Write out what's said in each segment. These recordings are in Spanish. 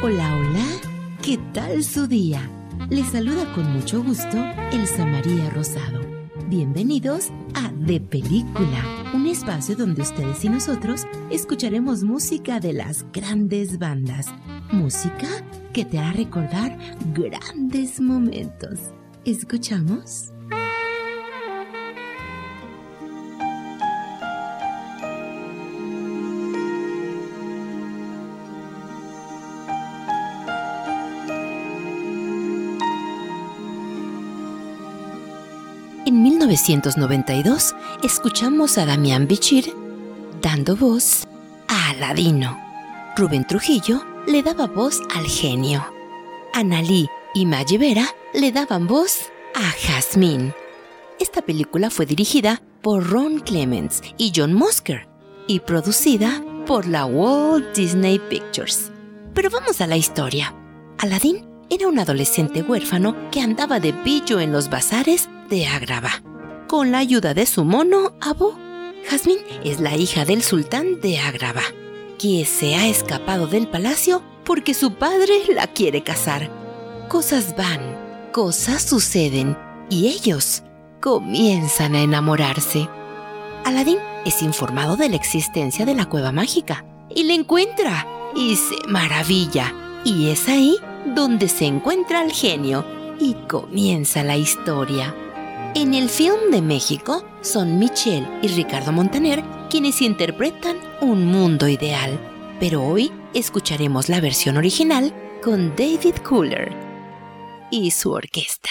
Hola, hola, ¿qué tal su día? Les saluda con mucho gusto Elsa María Rosado. Bienvenidos a De Película, un espacio donde ustedes y nosotros escucharemos música de las grandes bandas. Música que te hará recordar grandes momentos. ¿Escuchamos? 1992 escuchamos a Damián Bichir dando voz a Aladino. Rubén Trujillo le daba voz al genio. Analí y Maggie Vera le daban voz a Jasmine. Esta película fue dirigida por Ron Clements y John Musker y producida por la Walt Disney Pictures. Pero vamos a la historia. Aladdin era un adolescente huérfano que andaba de pillo en los bazares de Agrava, con la ayuda de su mono Abu. Jasmine es la hija del sultán de Agrava, que se ha escapado del palacio porque su padre la quiere casar. Cosas van, cosas suceden y ellos comienzan a enamorarse. Aladín es informado de la existencia de la cueva mágica y la encuentra y se maravilla. Y es ahí donde se encuentra el genio y comienza la historia. En el film de México son Michelle y Ricardo Montaner quienes interpretan un mundo ideal, pero hoy escucharemos la versión original con David Cooler y su orquesta.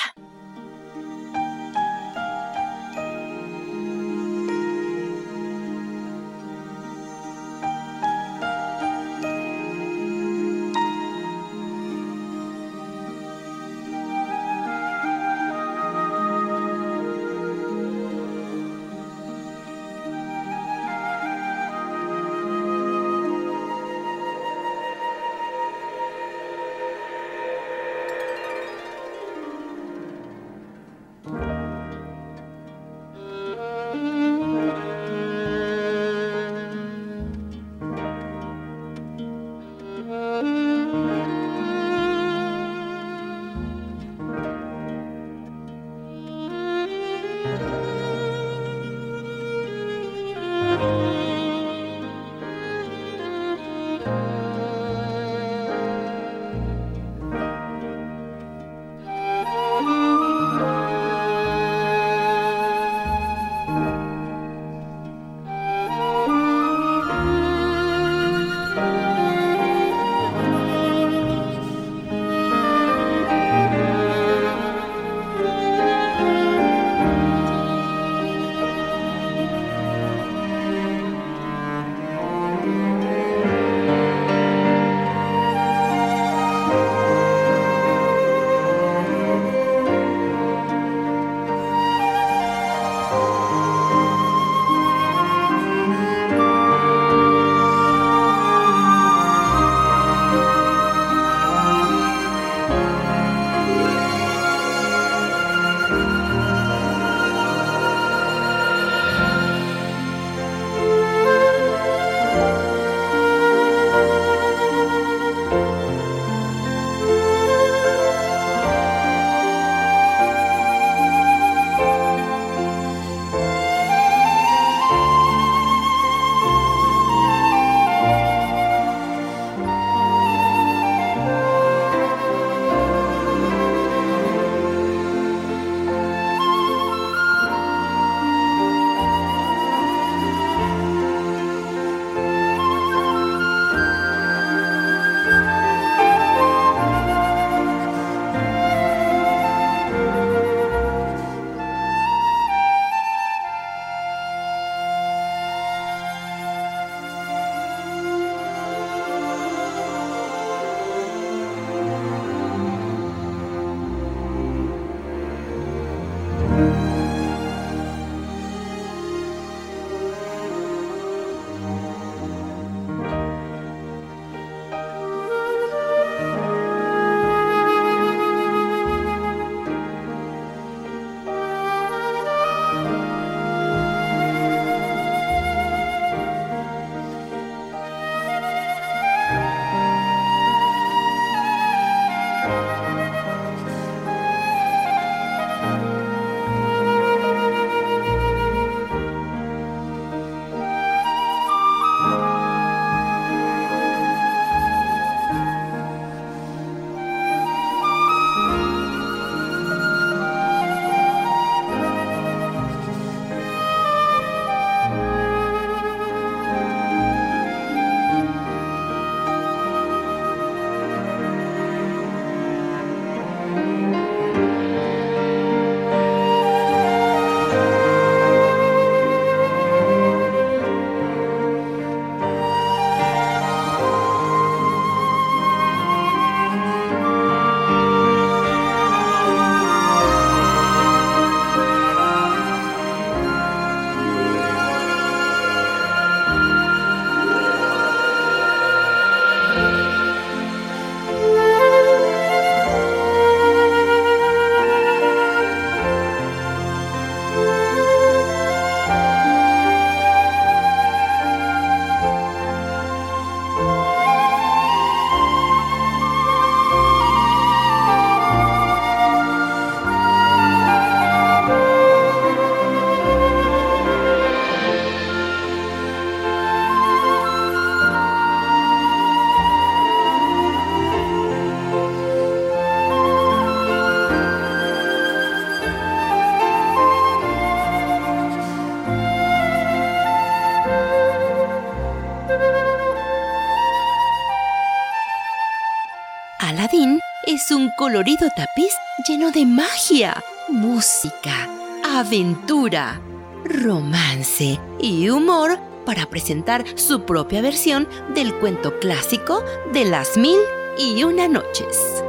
Colorido tapiz lleno de magia, música, aventura, romance y humor para presentar su propia versión del cuento clásico de las mil y una noches.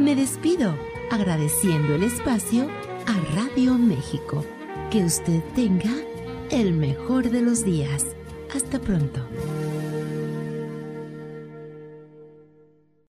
Me despido agradeciendo el espacio a Radio México. Que usted tenga el mejor de los días. Hasta pronto.